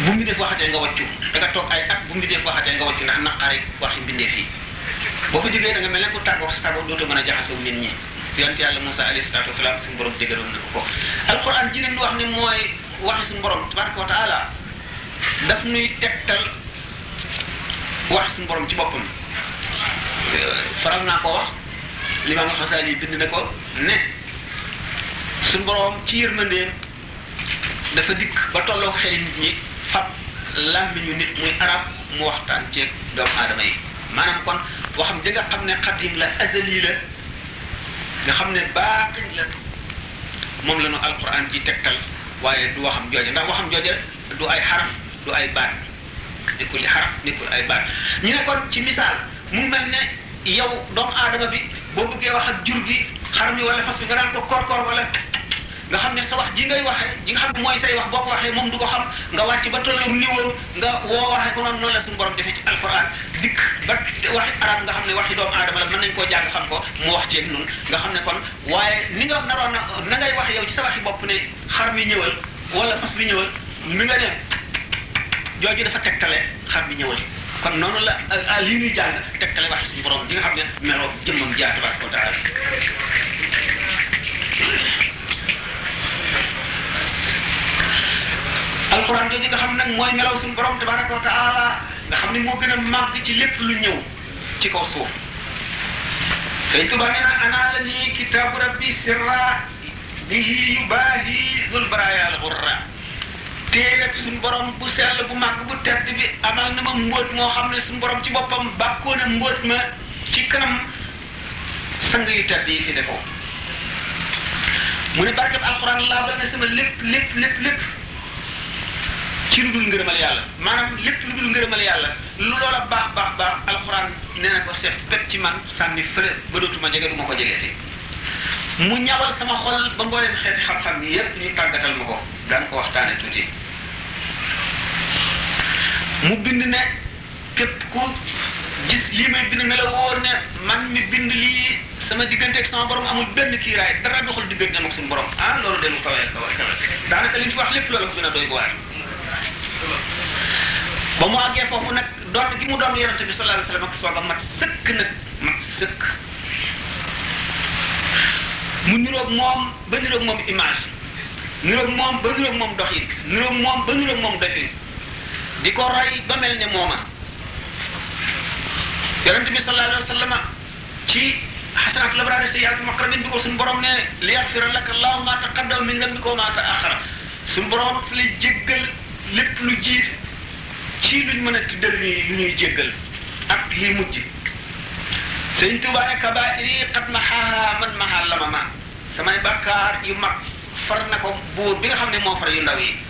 bu mu def waxatee nga wàccu. Da nga toog ay at bu mu def waxatee nga wàccu ndax naqari waxi mbindee fii boo ko jógee da nga mel ne ku tàggoo sa sago dootoo mën a nit ñi. Yonent yàlla Moussa alayhi salaatu wasalaam suñu borom déggaloon na ko alquran ji leen wax ne mooy waxi suñu borom tabaraka taala daf nuy tegtal wax suñu borom ci boppam faral naa ko wax limaam Xasaali bind na ko ne suñu borom ci yërmandeem dafa dikk ba tolloo xel nit ñi fab làmmiñu nit muy arab mu waxtaan ceeg doomu aadama yi maanaam kon waxam ja xam ne xadim la azali la nga xam ne baaxin la moom la nu alquran ji tegtal waaye du waxam jooje ndax waxam jooje du ay xaraf du ay baat li xaraf nekkul ay ñu ne kon ci misaal mu mel ne yow doomu aadama bi boo bëggee wax ak jur gi xar mi wala fas bi nga daan ko korkor wala nga xam ne sa wax ji ngay waxee ji nga xam ne mooy say wax boo ko waxee moom du ko xam nga wàcc ba tollu niwoom nga woo waxee ko noonu noonu la suñu borom defee ci alquran ba arab nga waxi la nañ xam ko mu wax ceeg nun. Nga kon waaye ni nga naroon na na ngay wax yow ci sa waxi bopp ne xar mi wala fas bi ñëwal mi nga jooju dafa tegtale xar mi ñëwal. Kon noonu la ah lii ñuy jàng tegtale wax suñu borom di nga xam ne meloo jëmmam jaa tabaraka wa alquran jooju nga xam nag mooy melaw suñu borom tabaraka taala nga xam ne moo gën a màgg ci lépp lu ñëw ci kaw suuf. Sëñ Tuba nee na ana la nii rabbi sirra bihi yubaahi dul baraya al téereb suñu borom bu sell bu màgg bu tedd bi amal na ma mbóot moo xam ne suñu borom ci boppam bàkkoo na mbóot ma ci kanam sang yu tedd yi fi defoo mu ne barkeb alquran laabal na sama lépp lépp lépp lépp ci lu dul ngërëmal yàlla. Maanaam lépp lu dul ngërëmal yàlla lu loola baax baax baax alxuraan nee na ko seet bépp ci man sànni fële ba dootuma jege du ma ko jegeeti mu ñawal sama xol ba mbooleem xeeti xam-xam yépp ñu tàggatal ma ko. Daan ko waxtaane tuuti mu bind ne képp ku gis lii may bind ne la ne man mi bind lii sama diggante ak sama borom amul benn kiiraay dara doxul diggante ak suñu borom. Ah loolu de lu kawee kawe kawe. Daanaka li ñu fi wax lépp loolu ko gën a doy waar. Ba mu àggee foofu nag doon gi mu doon yonente bi sallallahu alayhi wasallam ak soog a mat sëkk nag mat sëkk. Mu niroog moom ba niroog moom image niroog moom ba niroog moom doxin niroog moom ba niroog moom defin di ko roy ba mel ne mooma. Bi sallallahu alayhi wasallam ci xasanaat labraari sayyiatul muqarrabin bi ko suñu borom ne li yaxfira laka allahu ma taqaddama min dambika wa ma taaxara suñu borom fi lay jéggal lépp lu jiit ci ni ñuy ak li mujj. Ne kabaa'iri qad maxaaha man maxaa lama ma. Samay bàkkaar yu mag far na ko bi nga far yu ndaw yi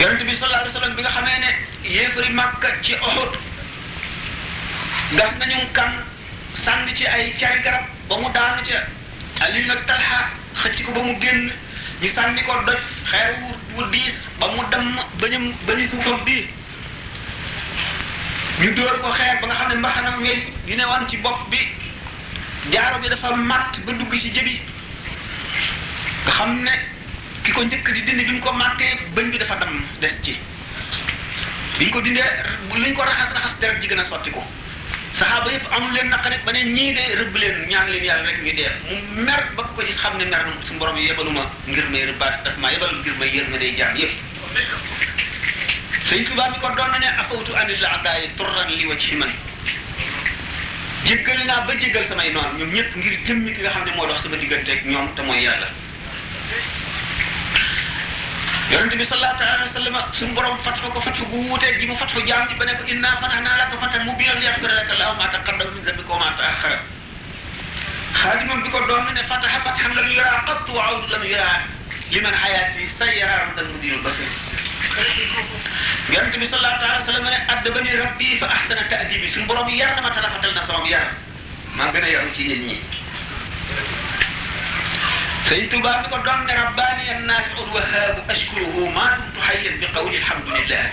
yonente bi sallallahu alayhi wa sallam bi nga xamee ne yéefari Makka ci Uhud gas nañu kan sàng ci ay cari garab ba mu daanu ca Aliyu nag Talha xëcc ko ba mu génn ñu sànni ko doj xeer wu wu diis ba mu dem ba ñu ba ñu suufam bii. Ñu dóor ko xeer ba nga xam ne mbaxanam weñ yu ne woon ci bopp bi. Jaaro bi dafa matt ba dugg ci jëbi. Nga xam ne ki ko di dindi bi ñu ko mattee bëñ bi dafa dem des ci. Biñ ko dindee luñ ko raxas raxas deret ji gën a sotti ko. Saxaaba yëpp amul leen naqarit ba ne ñii de rëbb leen ñaan leen yàlla rek ñu dee. Mu mer ba ko gis xam ne mer suñu borom yebaluma ngir may rëbbaat daf maa yebal ngir may yërma day jaam yëpp. Sëñ Tuubaa mi ko doon na ne afawtu anil la adaayi turran li wa ci man? Jéggali naa ba jéggal samay noonu ñoom ñëpp ngir jëmmi ki nga xam ne moo dox sama digganteeg ñoom te mooy yàlla yonent bi sallallahu alayhi wa sallam suñu borom fatxu ko fatxu gu wuuteeg ji mu fatxu jaam ci ba ne ko inna fatahnaa laka fathan mubiinan liyaghfira laka Allahu maa taqaddama min dhanbika wa maa ta'akhkhara xaadimam bi ko doon ne fataha fathan lam yuraa qattu wa awdu lam yuraa liman hayaati sayyara ramdan mudiinul basir yonent bi sallallahu alayhi wa sallam ne addabani rabbi fa ahsana ta'dibi suñu borom yar na ma te rafetal na sama yar maa gën a yaru ci nit ñi sëñ Tuubaa mi ko doon ne rabbaani annaafiu lwahaabu ashkuruhu maa dumtu hayyan bi qawli alhamdulillah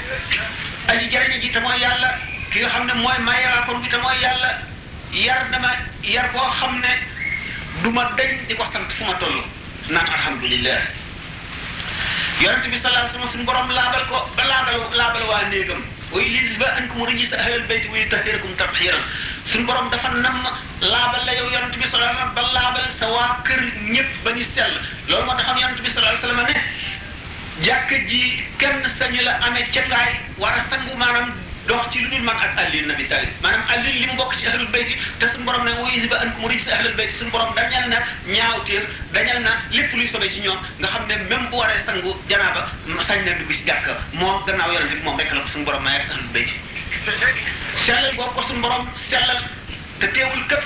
aji jërëjëf ji te mooy yàlla ki nga xam ne mooy mayaakoon bi te mooy yàlla yar na ma yar boo xam ne du ma dañ di ko sant fu ma toll naan alhamdulillah yonente bi sallallahu alayhi wa sallam suñu borom laabal ko ba laabal laabal waa néegam way lis ba an ko mu a ahlal bayti wa yutahhirakum tathiran suñu borom dafa nam laabal la yow yonente bi sallallahu alayhi wa sallam ba laabal sa waa kër ñëpp ba ñu sell. Loolu moo taxoon yonente bi sallallahu alayhi wa sallam ne jàkka ji kenn sañu la amee cangaay war a sangu dox ci lu dul man ak Ali nabi talib maanaam Ali li mu bokk ci ahlul bayti te suñu borom ne way ba an ko mu rijis ahlal bayti suñu borom dañal na ñaawteef dañal na lépp luy sobe ci ñoom nga xam ne même bu waree sangu janaaba sañ na dugg ci jàkka moom gannaaw yonente bi moom rek la ko suñu borom may ak ahlul bayti sellal boobu ko suñu borom sellal te teewul këpp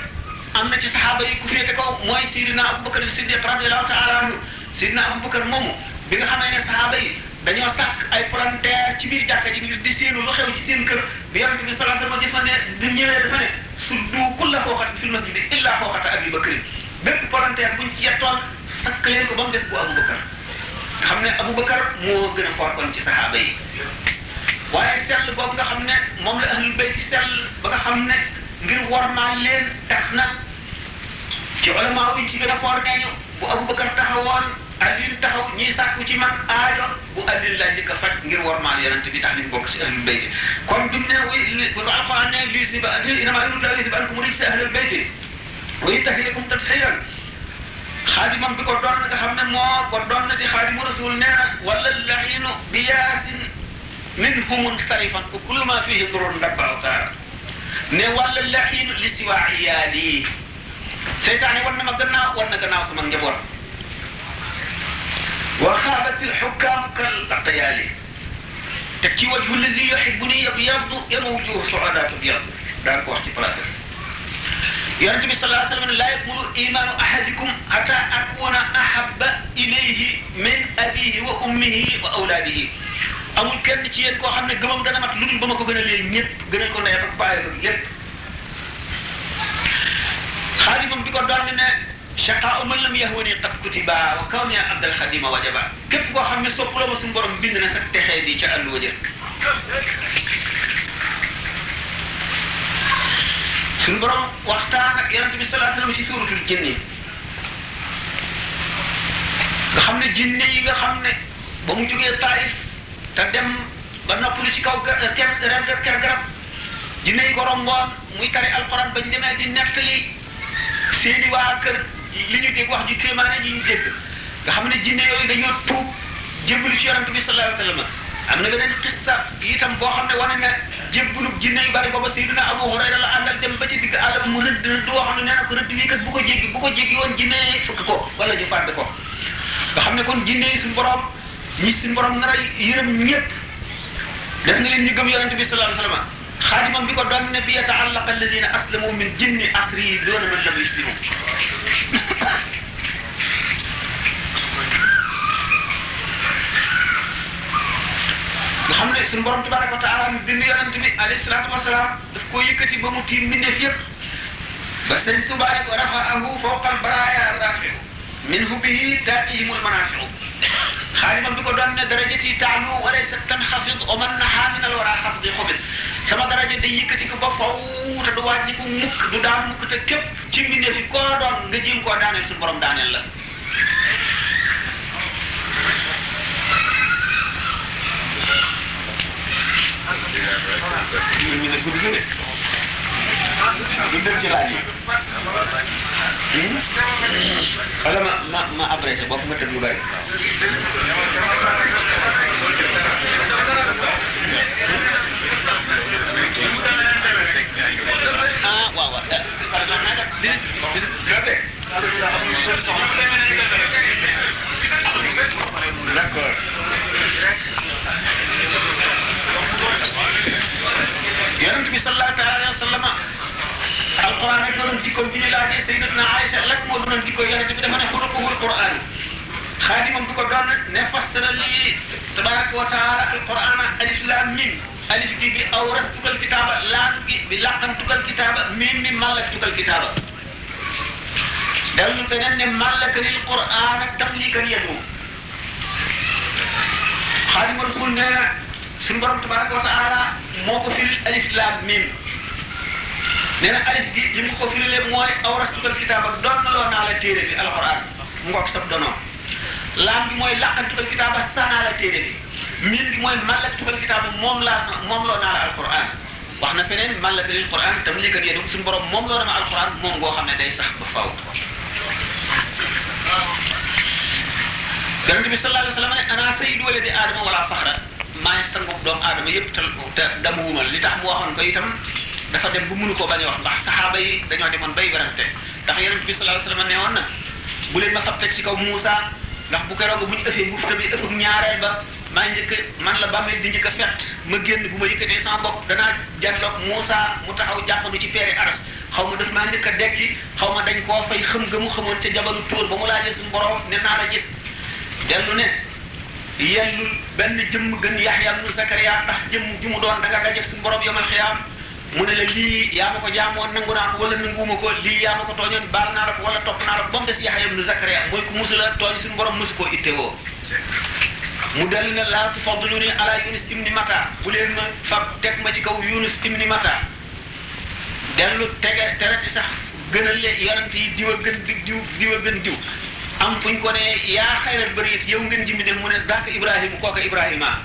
am na ci saxaaba yi ku féete kaw mooy Sidina Abubakar Siddiq radiyallahu taala anhu Sidina Abubakar moomu bi nga xamee ne saxaaba yi dañoo sàkk ay palanteer ci biir jàkka ji ngir di séenu lu xew ci seen kër. bi yonente bi alayhi wasallam dafa ne bi ñëwee dafa ne suddu kulla xooxatin fil masjidi illa xooxata Abi Bakrin bépp palanteer buñ ci yettoon sakk leen ko ba mu des bu Aboubacar xam ne Aboubacar moo gën a foor kon ci saxaaba yi. Waaye sell boobu nga xam ne moom la ahlul bayt ci sell ba nga xam ne ngir wormaal leen tax na ci ulama yi ci gën a foor nee ñu bu Aboubacar taxawoon Alioune taxaw ñiy sàkku ci man aajo bu Alioune laa njëkk a faj ngir wormaal yonent bi tax ñu bokk ci ahlul bayt kon mu ne wi bu ko alquran ne lii si ba innamaa yuriidu llaahu liyuzhiba ankum rijsa ahlal bayt wa yutahhirakum tathiiran xaadimam bi ko doon nga xam ne moo ko doon di xaadimu rasul nee na wala laxiinu bi yaasin minhum sarifan wa kullu ma fihi durun dabba aw taara ne wala laxiinu li siwa iyaali seytaane war na ma gannaaw war na gannaaw sama njaboot وخابت الحكام كالطيالي. تكي وجه الذي يحبني يبيض يموجه وجوه سعادات أبيض. دانك وقت فلاسل يا بي صلى الله عليه وسلم لا يقول إيمان أحدكم حتى أكون أحب إليه من أبيه وأمه وأولاده. amul كان ci yeen koo قمم دانا مطلوب بمكو mat لي نيب ba ma ko gën a lee ñëpp gënal ko ndeyam ak bàyyam shaqaa man lam yahwani qad kutiba. Wa kawni abdal xadima wajaba. Képp koo xam ne soppuloo ma suñu borom bind na sa texee di ca àllu wajë suñu borom waxtaan ak yonent bi alayhi wasallam ci suuratul jinni. Nga xam ne yi nga xam ne ba mu jógee Taif. Te dem ba noppalu ci kaw ker ker ker garab jinne yi ko romboon muy tari alquran bañ demee di nettali seeni waa kër li ñu dégg wax ji kéemaane ji ñu dégg nga xam ne jinne yooyu dañoo tuub jébbalu ci yonent bi sallallahu alayhi wasallam am na beneen xissa itam boo xam ne wane ne jébbalub jinne yu bari booba Seydina Abu Hurayra la àndal dem ba ci digg àll mu rëdd rëdd woo xam ne nee na ko rëdd bii kat bu ko jéggi bu ko jéggi woon jinne fukk ko wala ñu fàdd ko nga xam ne kon jinne yi suñu borom ñi suñu borom nar a yërëm ñëpp def na leen ñu gëm yonente bi sallallahu alayhi wasallam xaadimam bi ko doon ne bi yata'allaqa alladina aslamu min jinni asri doona man lam yuslimu nga xam ne suñu borom tabaraka wa taala bind yonent bi alayhi salaatu wasalaam daf koo yëkkati ba mu tiim mbindeef yëpp ba sëñ Tuubaa ne ko rafaahu fawqa al-baraaya rafiu minhu bihi taatihim al-manaafiu xaalimam bi ko doon ne darajati taalu wa laysa tanxafid wa man nahaa min sama daraja day yëkkati ko ba faw te du wàññi ko mukk du daan mukk te képp ci mbindeef yi koo doon nga jéem guddi gi de du dem ci laaj yi wala ma ma ma abrégé bopp ma tëdd lu bari ah teg d'accord yonent bi sallallahu alayhi wa sallam alquran rek doon jikkoom bi ñu laajee sayyidatuna Aïcha lan moo doon jikko yonent bi dafa ne xuluquhul quran. Xaadimam bi ko doon ne fassara lii tabaraka wa alif lam mim. Alif gi bi awratukal kitaaba laam gi bi kitaaba mim mi mallaktukal kitaaba dellu beneen ne mallakanil quran tamlikan yadu xaadimu rasul nee na suñu borom tabaraka wa alif laam mim nee na alif gi li mu ko firilee mooy awrastukal kitaaba doon na loo naa la téere bi alquran mu ngoog sab donoom laam gi mooy laqantukal kitaaba sanaa la téere bi. Mim gi mooy mallaktukal kitaaba moom laa moom loo naa la alquran wax na feneen mallaka lil quran tam lii kat yéen suñu borom moom loo dama alquran moom ngoo xam ne day sax ba faaw. yonent bi sallallahu alayhi wa sallam ne ana sayyidu waladi aadama wala maa ngi sangu doomu aadama yëpp te te damuwuma. Li tax mu waxoon ko itam dafa dem bu mënu koo bañ wax ndax saxaaba yi dañoo demoon bay werante. Ndax yonent bi sallallahu alayhi wa sallam ne woon na bu leen ma fab teg ci kaw Muusa ndax bu keroog bu ñu ëffee bufta bi ëffum ñaareel ba maa njëkk man la bàmmeel di njëkk a fett ma génn bu ma yëkkatee sama bopp danaa janloog Muusa mu taxaw jàppandu ci peere aras. Xaw ma daf maa njëkk a dekki xaw ma dañ koo fay xëm ga mu xamoon ca jabalu tóor ba mu laajee suñu borom ne naa la gis. Dellu ne yellul benn jëmm gën Yaxya ibnu Zakariya ndax jëmm ju mu doon da nga dajeeg suñu borom yomal mu ne la lii yaa ma ko jaamoon nangu naa ko wala nanguwuma ko lii yaa ma ko tooñoon baal naa la ko wala topp naa la ko ba mu des Yaxya ibnu Zakariya mooy ku musu la tooñ suñu borom musu koo ittewoo. mu dellu ne laa tufaddiluni ala Yunus ibni Mata bu leen ma fab teg ma ci kaw Yunus ibni Mata. dellu tege tereti sax gënal le yonent yi diw a gën diw diw a gën diw. am fu ñu ko ne yaa xayral bëri yow ngeen jimbi dem mu ne daaka Ibrahima kooka Ibrahima.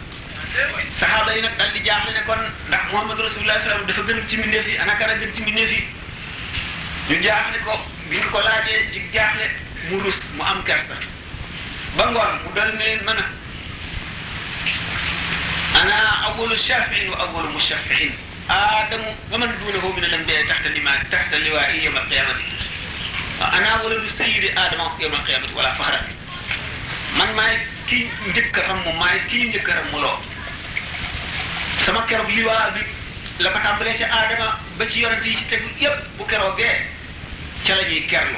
Saxaaba yi nag dal di jaaxle ne kon ndax Muhammad Rasulullah sallam dafa gën ci mbindeef yi ana kana gën ci mbindeef yi ñu jaaxle ko bi ñu ko laajee ci jaaxle mu rus mu am kersa ba ngoon mu dal ne mën a ana awalu shafiin wa awalu mushafiin man duunahu min al-anbiyaa taxta limaa taxta liwaa'i yawma al-qiyaamati ana waladu sayyidi aadama yawma al-qiyaamati wala faxra man maay kii njëkk a ramm maay kii njëkk a rammuloo sama keroog liwaa bi la ko tàmbalee ci aadama ba ci yonent yi ci tegu yépp bu keroogee ca la ñuy kerlu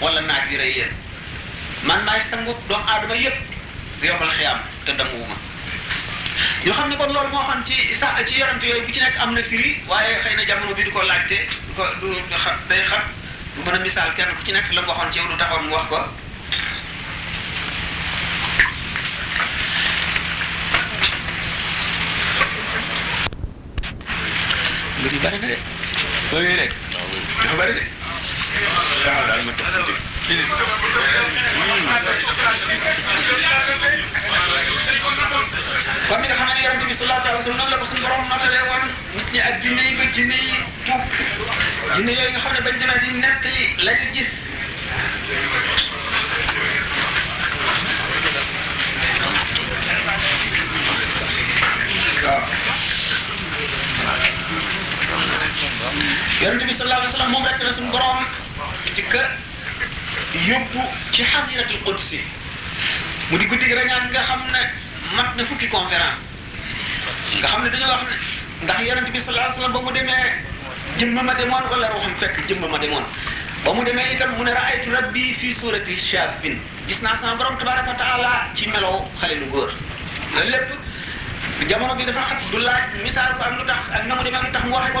wala naaj bi rey yéen man maay sangu doomu aadama yépp yombal xiyaam te damuwuma ñu xam ne kon loolu moo xam ci sa ci yonent yooyu bu ci nekk am na firi waaye xëy na jamono bi du ko laajte du ko du xam day xam du mën a misaal kenn ku ci nekk la mu waxoon ci yow lu taxoon mu wax ko noonu la ko suñu borom notalee woon nit ñi ak jinne yi ba jinne yi tuub jinne yooyu nga xam ne bañ demee di nettali la ñu gis waaw yonent bi sallallahu alayhi wa sallam moom rek la suñu borom ci kër yóbbu ci xasiratul qudsi. Mu di guddi rañaan nga xam ne mat na fukki conférence nga xam ne dañoo wax ndax yonent bi sallallahu alayhi wa sallam ba mu demee jëmm ma demoon wala ruuxam fekk jëmm ma demoon ba mu demee itam mu ne raaytu rabbi fii surati shabin gis naa sama borom tabaraka taala ci melow xale lu góor loolu lépp jamono bi dafa xat du laaj misaal ko ak lu ak na mu waxe ko